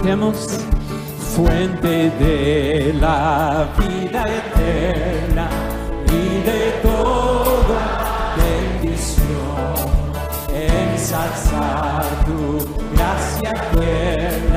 cantemos, fuente de la vida eterna y de toda bendición, ensalzar tu gracia eterna.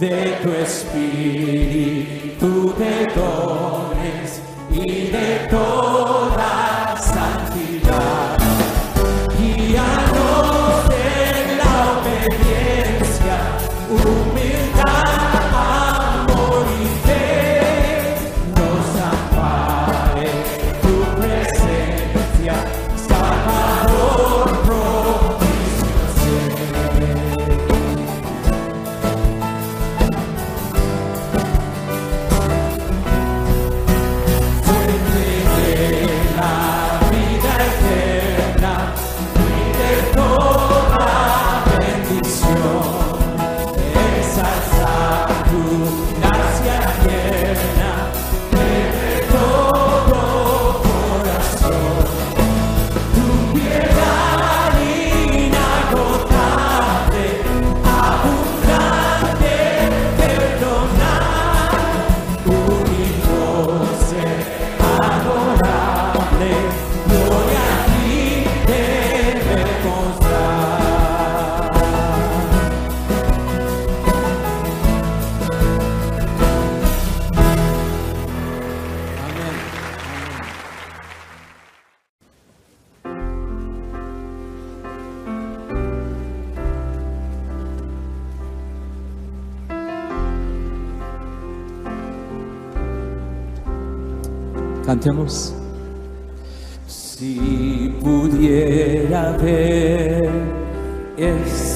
de tu espíritu de dones y de todo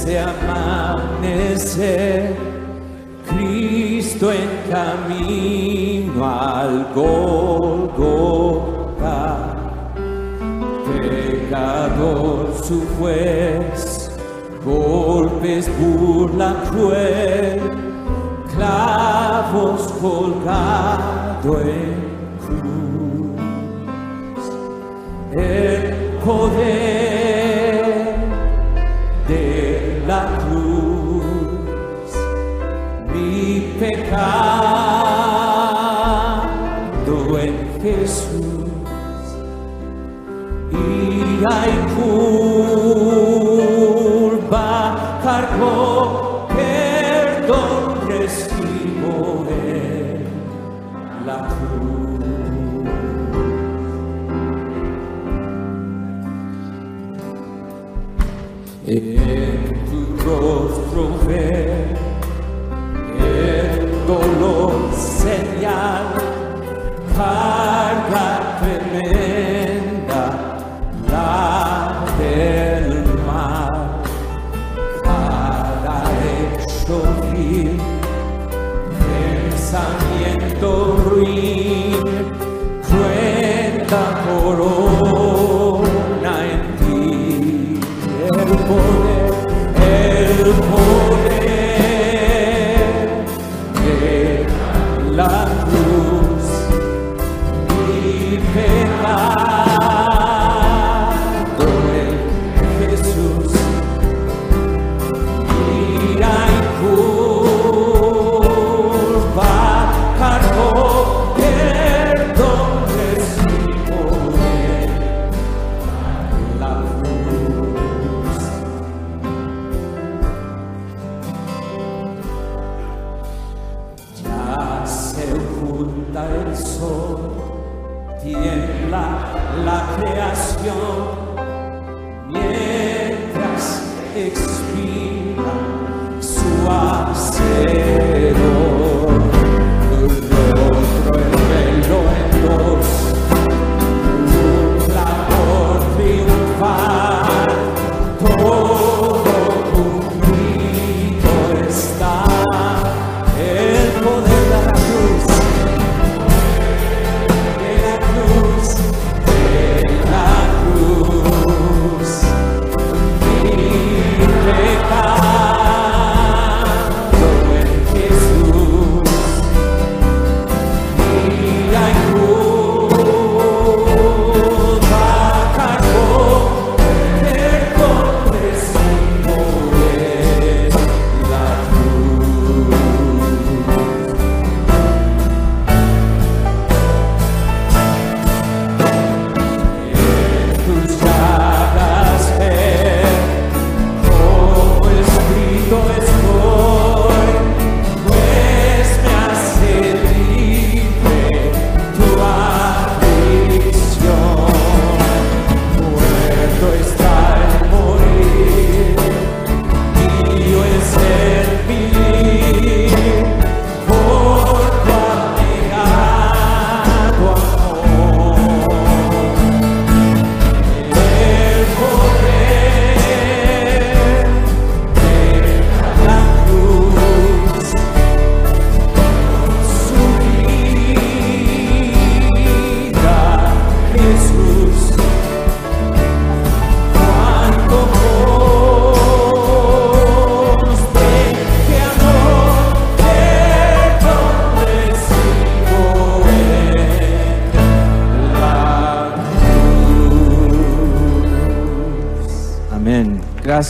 ese amanecer, Cristo en camino al Golgota, pecador su juez, golpes, burla cruel, clavos colgado en cruz. El poder pecado en Jesús y hay cura. pride got finished.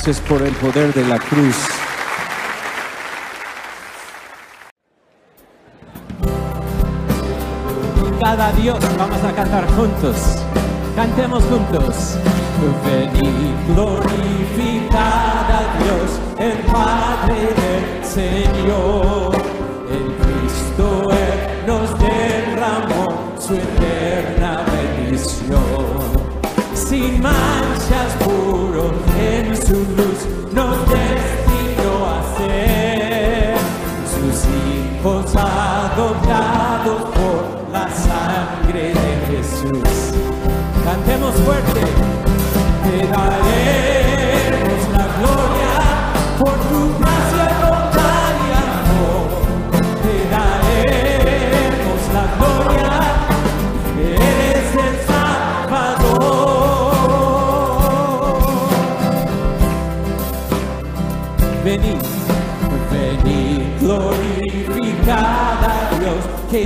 Gracias por el poder de la cruz. Cada Dios vamos a cantar juntos. Cantemos juntos. Ven y glorifica te daremos la gloria por tu gracia bondad y amor. Te daremos la gloria, eres el Salvador. Venid, venid glorificada Dios que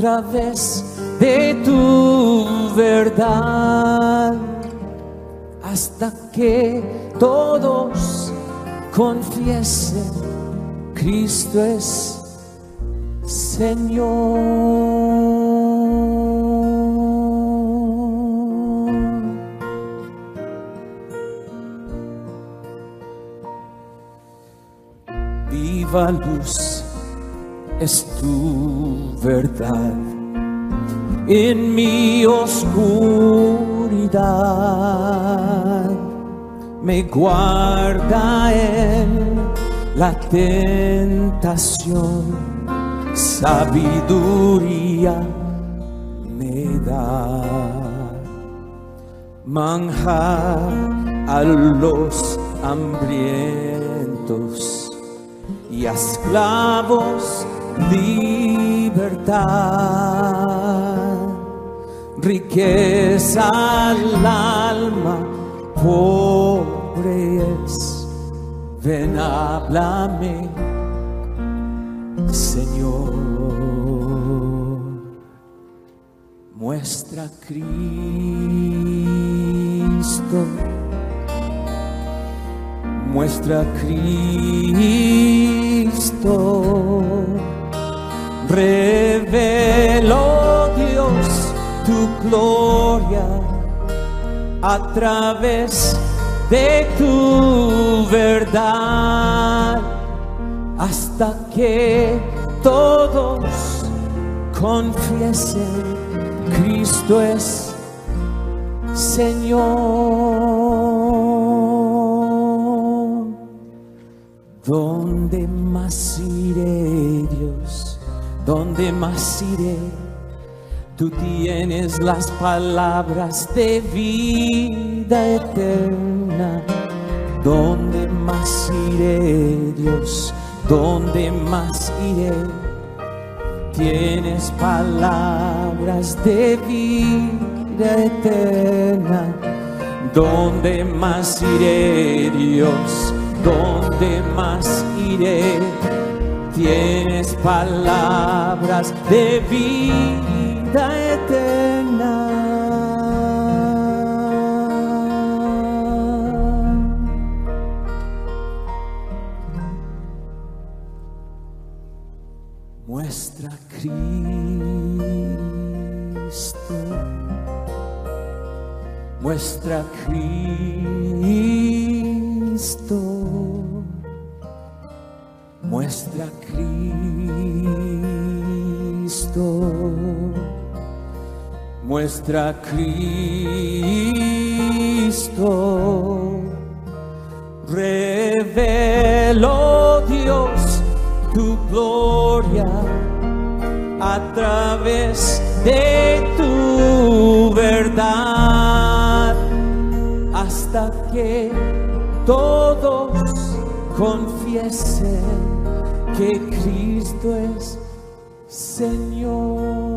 través de tu verdad hasta que todos confiesen Cristo es Señor. Viva luz es tu verdad en mi oscuridad. Me guarda en la tentación, sabiduría me da. Manjar a los hambrientos y a esclavos libertad, riqueza al alma pobre es. Ven, háblame, Señor. Muestra Cristo muestra Cristo. Reveló Dios tu gloria a través de tu verdad hasta que todos confiesen Cristo es Señor. ¿Dónde más iré? ¿Dónde más iré? Tú tienes las palabras de vida eterna. ¿Dónde más iré, Dios? ¿Dónde más iré? Tienes palabras de vida eterna. ¿Dónde más iré, Dios? ¿Dónde más iré? Tienes palabras de vida eterna. Muestra Cristo, muestra Cristo, muestra Cristo, muestra Cristo, reveló Dios tu gloria a través de tu verdad hasta que todos confiesen que Cristo es Señor.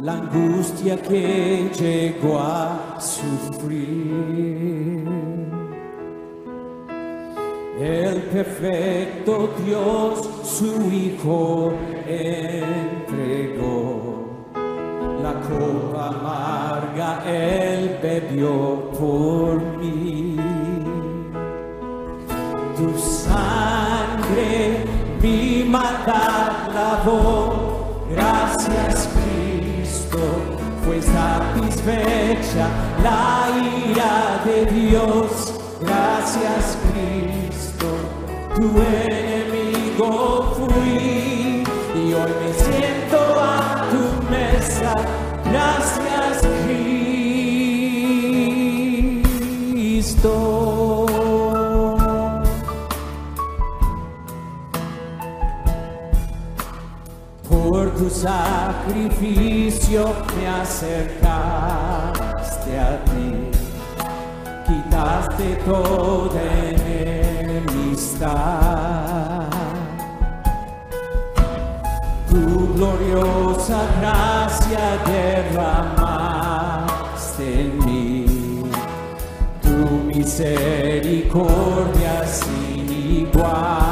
la angustia que llegó a sufrir. El perfecto Dios su Hijo entregó, la copa amarga Él bebió por mí. Tu sangre mi maldad lavó Gracias Cristo, fue satisfecha la ira de Dios. Gracias Cristo, tu enemigo fui y hoy me siento a tu mesa. Gracias. tu sacrificio me acercaste a ti, quitaste toda enemistad. Tu gloriosa gracia derramaste en mí, tu misericordia sin igual.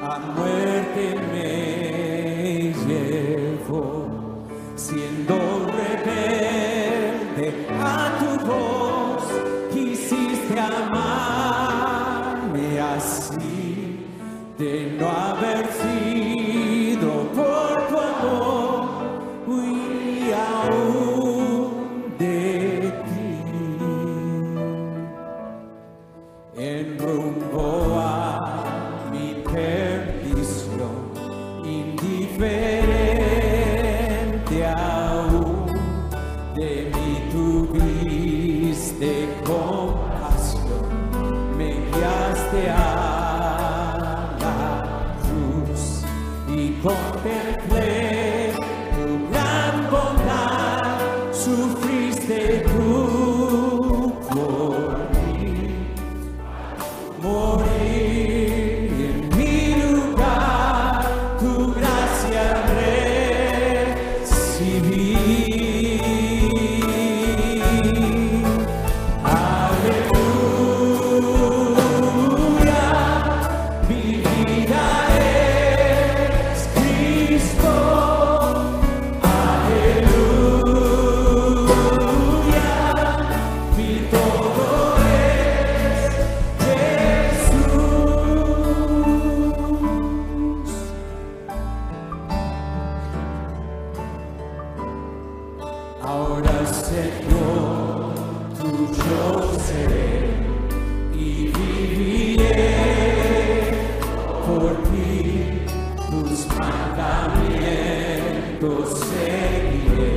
a muerte me llevo siendo rebelde a tu voz. Por ti, tus mandamientos seguiré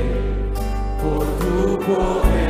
por tu poder.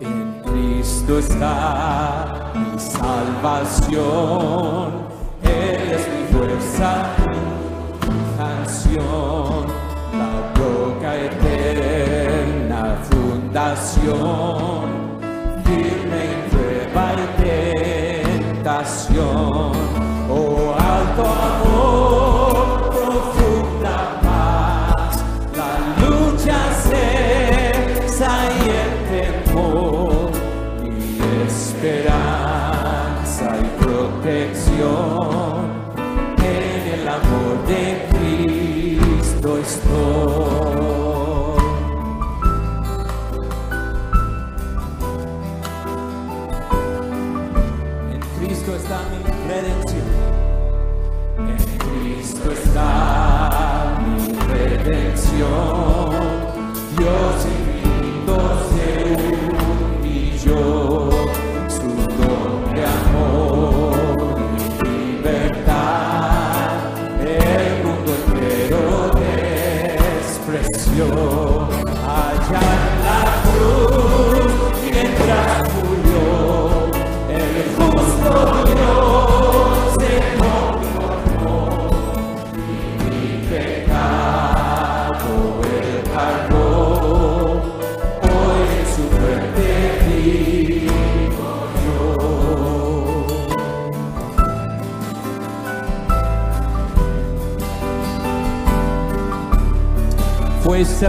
En Cristo está mi salvación, Él es mi fuerza, mi canción, la roca eterna fundación. Fue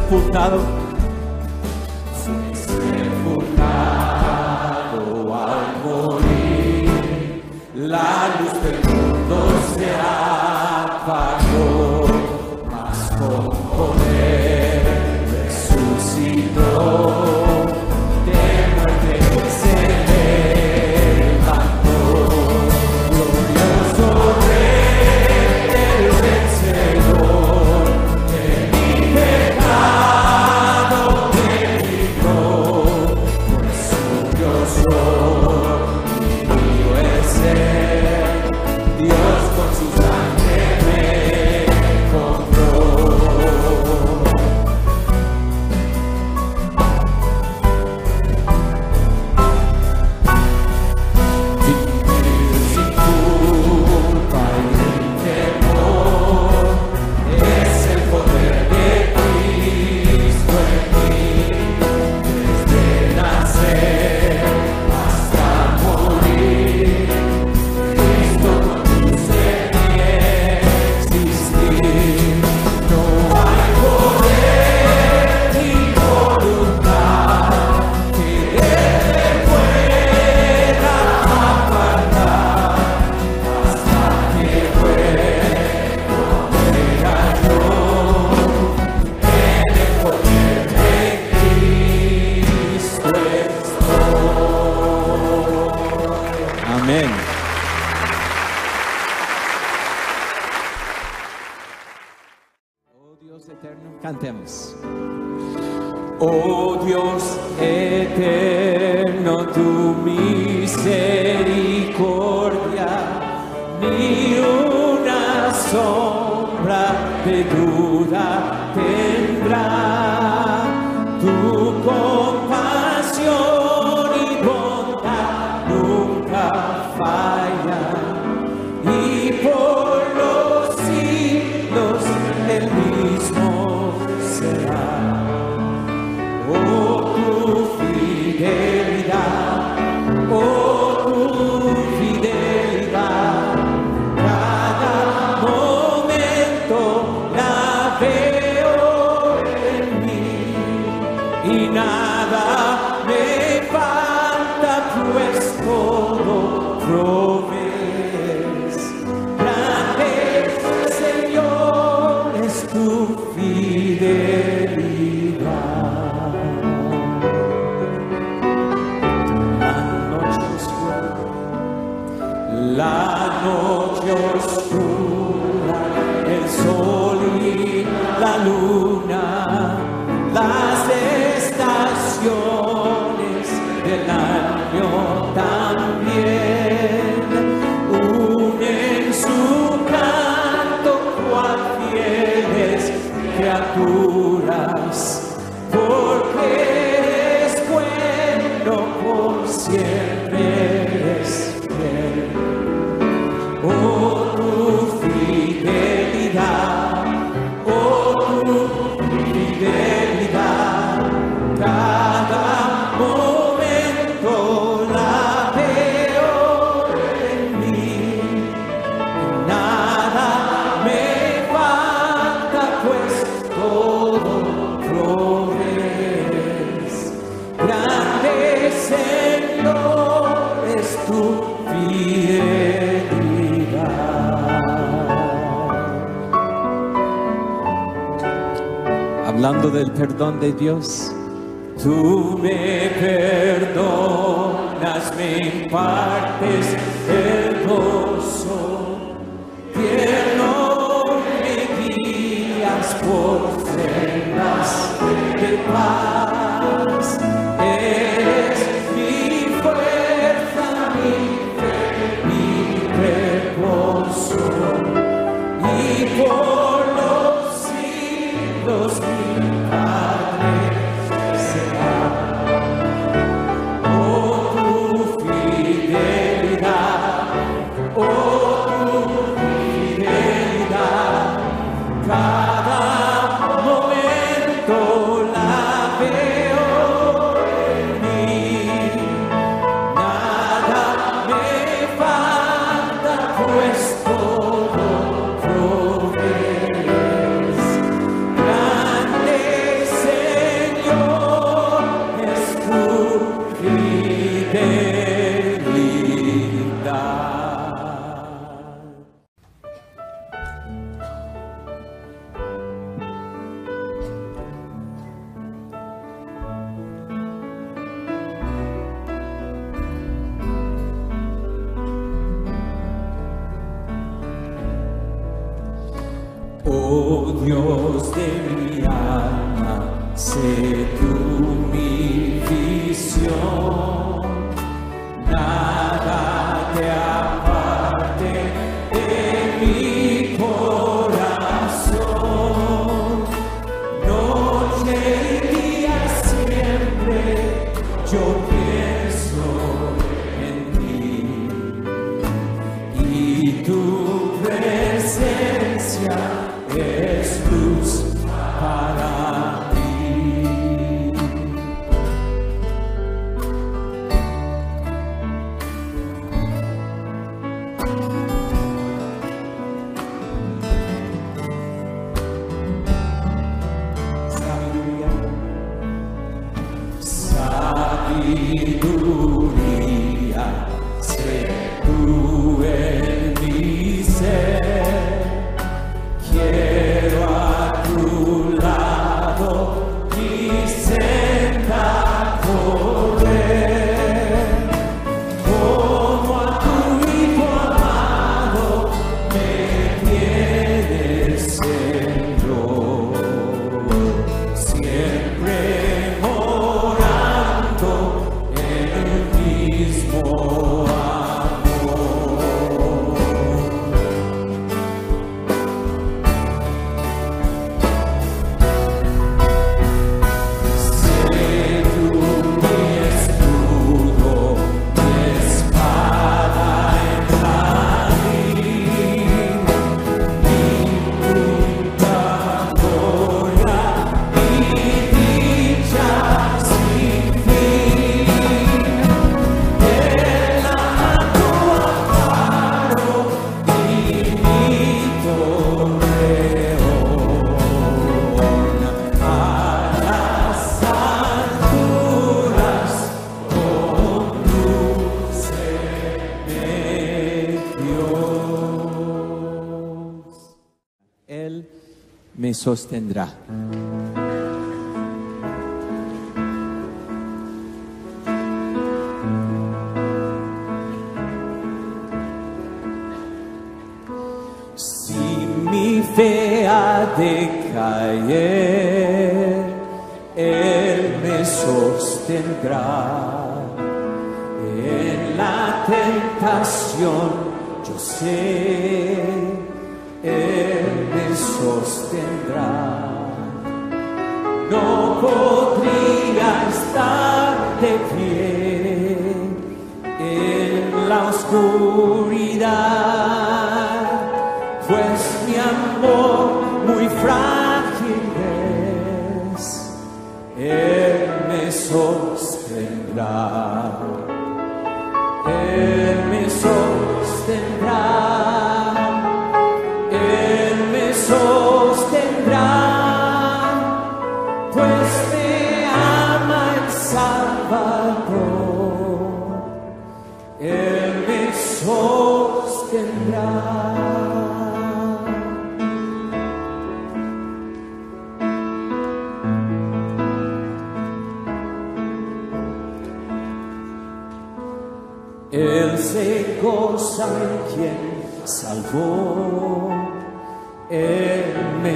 Dios. Tú me perdonas, me impartes sostendrá. Si mi fe ha de caer, Él me sostendrá. En la tentación yo sé sostendrá. No podría estar de pie en la oscuridad, pues mi amor muy frágil.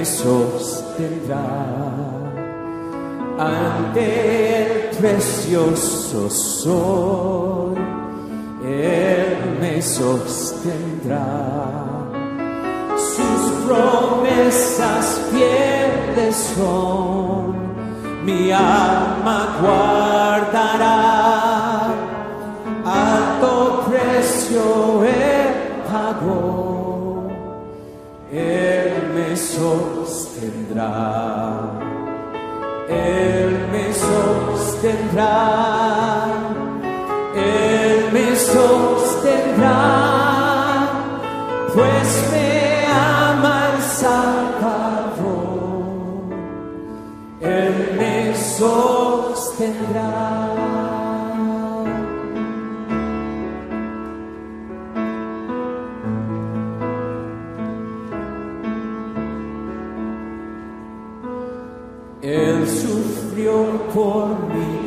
Me sostendrá ante el precioso sol, Él me sostendrá. Sus promesas fieles son, mi alma guardará. Alto precio Él pagó, Él me sostendrá. Él me sostendrá, Él me sostendrá, pues me ama el Salvador, Él me sostendrá. Por mí,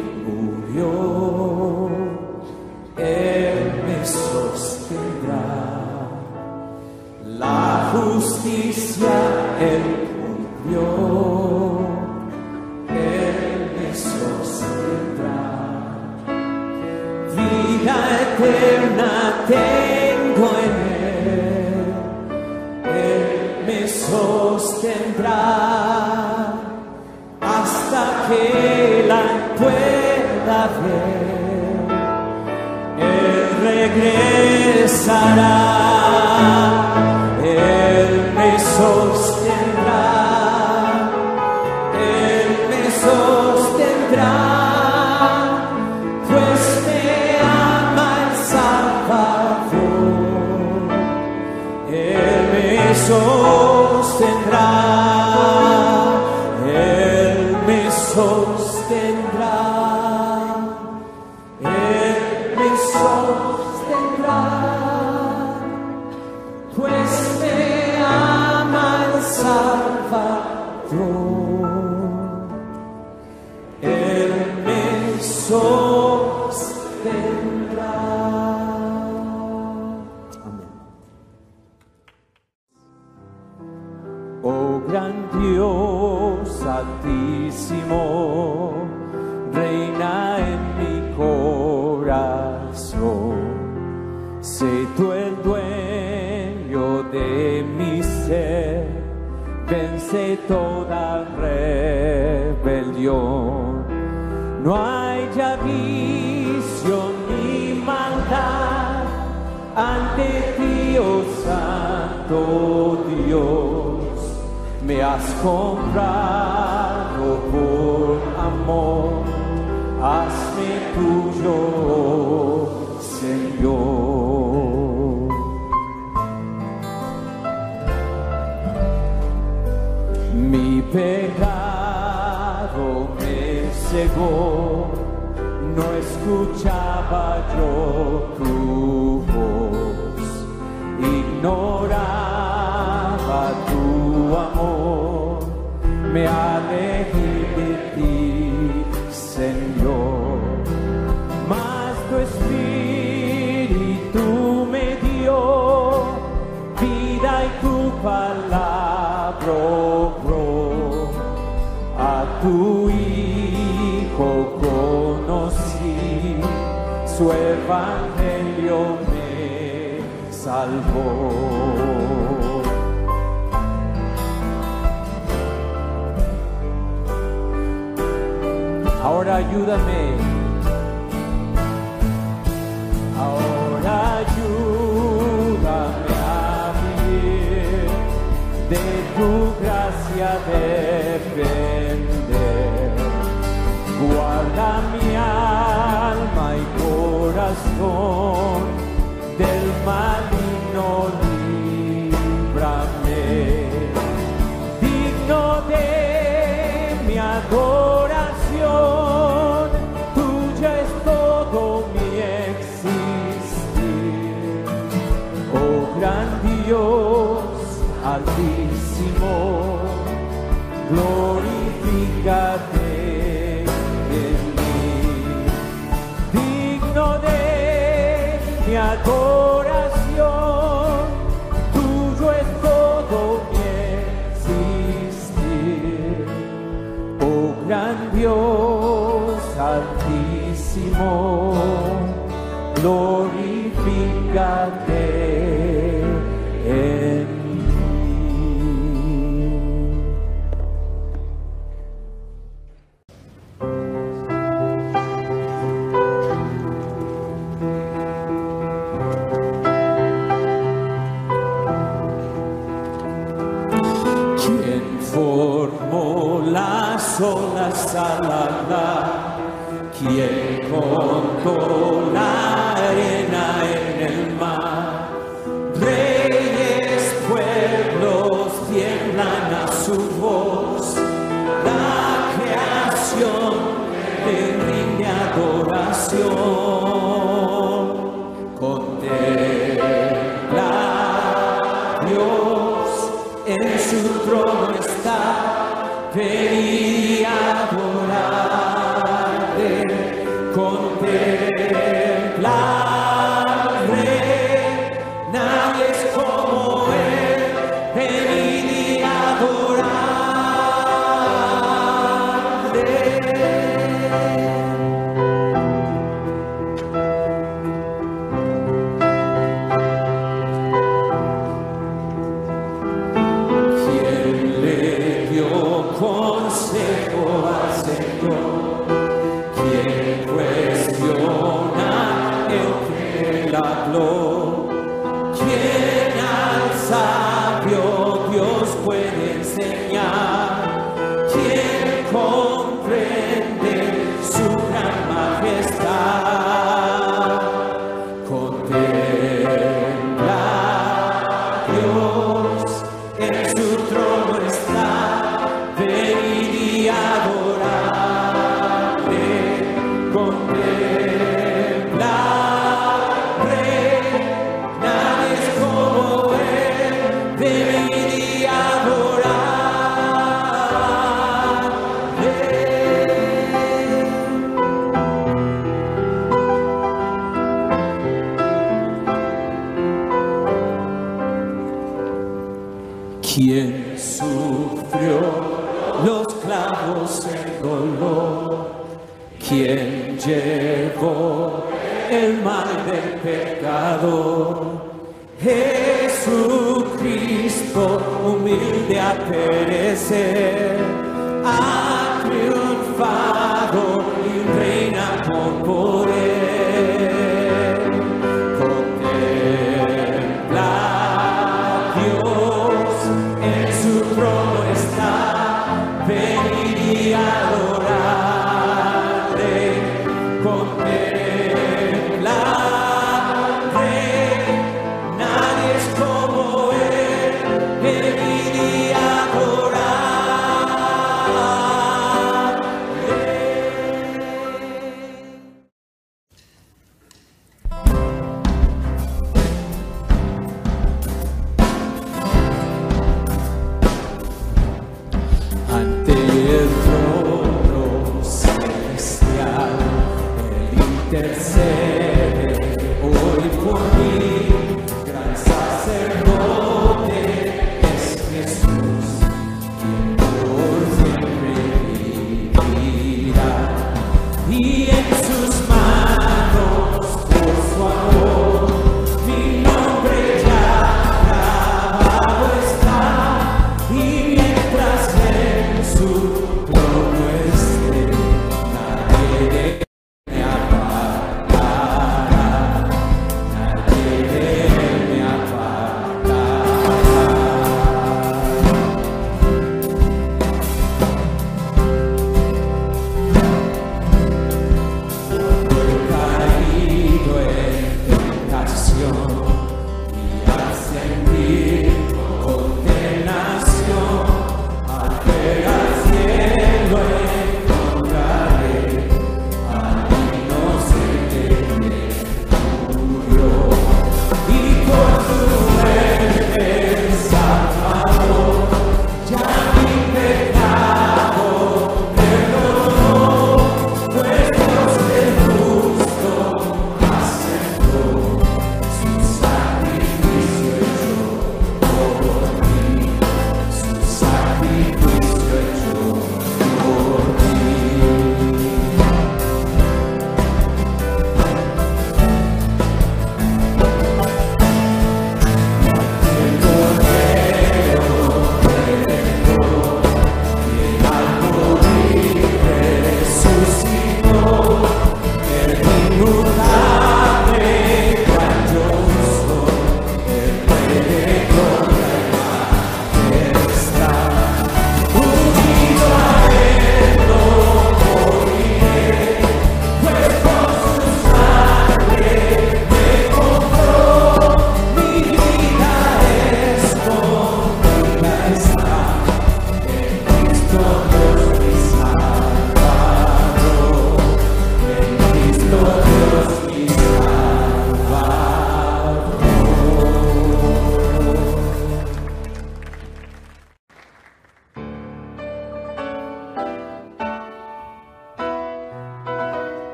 Sé tú el dueño de mi ser, vence toda rebelión. No hay ya vicio ni maldad ante ti, oh Santo Dios. Me has comprado por amor, hazme tuyo, Señor. Cegó, no escuchaba yo tu voz, ignoraba tu amor, me alejé de ti, su evangelio me salvó. Ahora ayúdame. Ahora ayúdame a vivir de tu gracia depender. Guarda mi alma y corazón del maligno glorifícate en mí. ¿Quién formó las olas al andar? contemplar.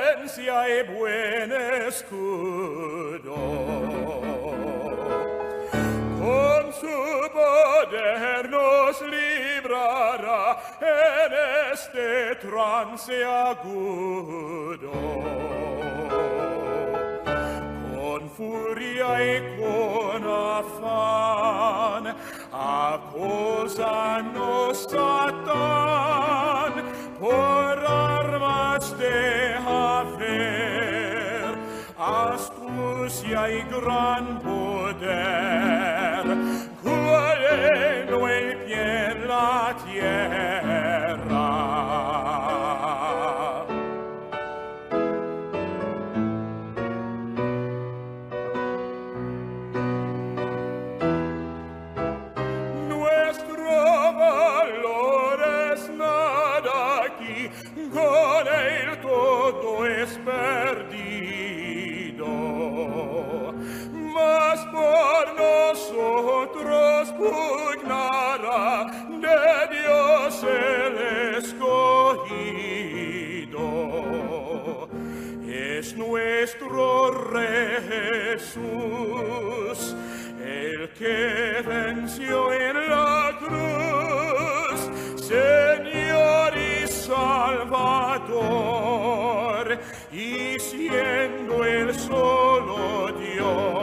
Defensa y buen escudo. Con su poder nos librará en este trance agudo. Con furia y con afán, acosanos Satán por armas de hacer, astucia y gran poder, nuestro Rey Jesús, el que venció en la cruz, Señor y Salvador, y siendo el solo Dios,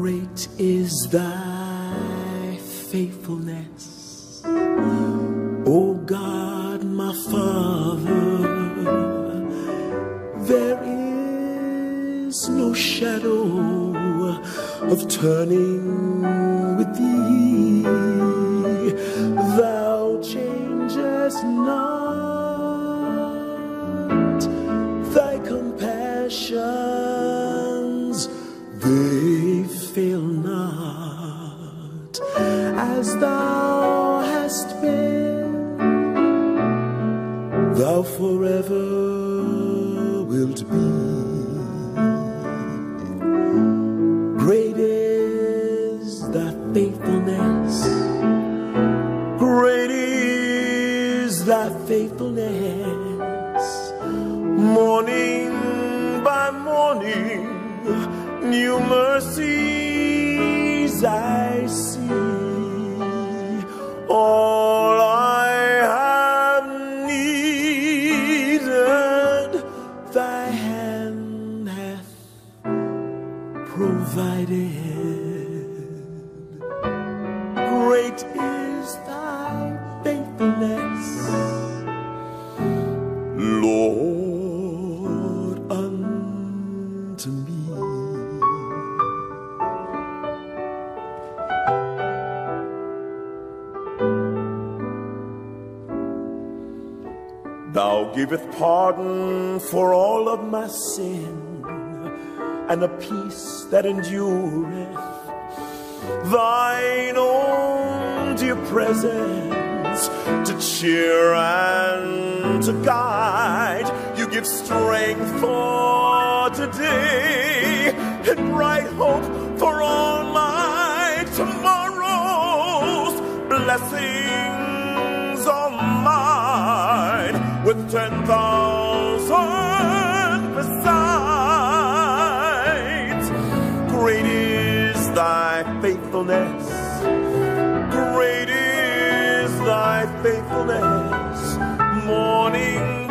Great is thy faithfulness, O God, my Father. There is no shadow of turning pardon for all of my sin, and a peace that endureth. Thine own dear presence to cheer and to guide. You give strength for today and bright hope for all my tomorrows. Blessings ten thousand besides. Great is thy faithfulness. Great is thy faithfulness. Morning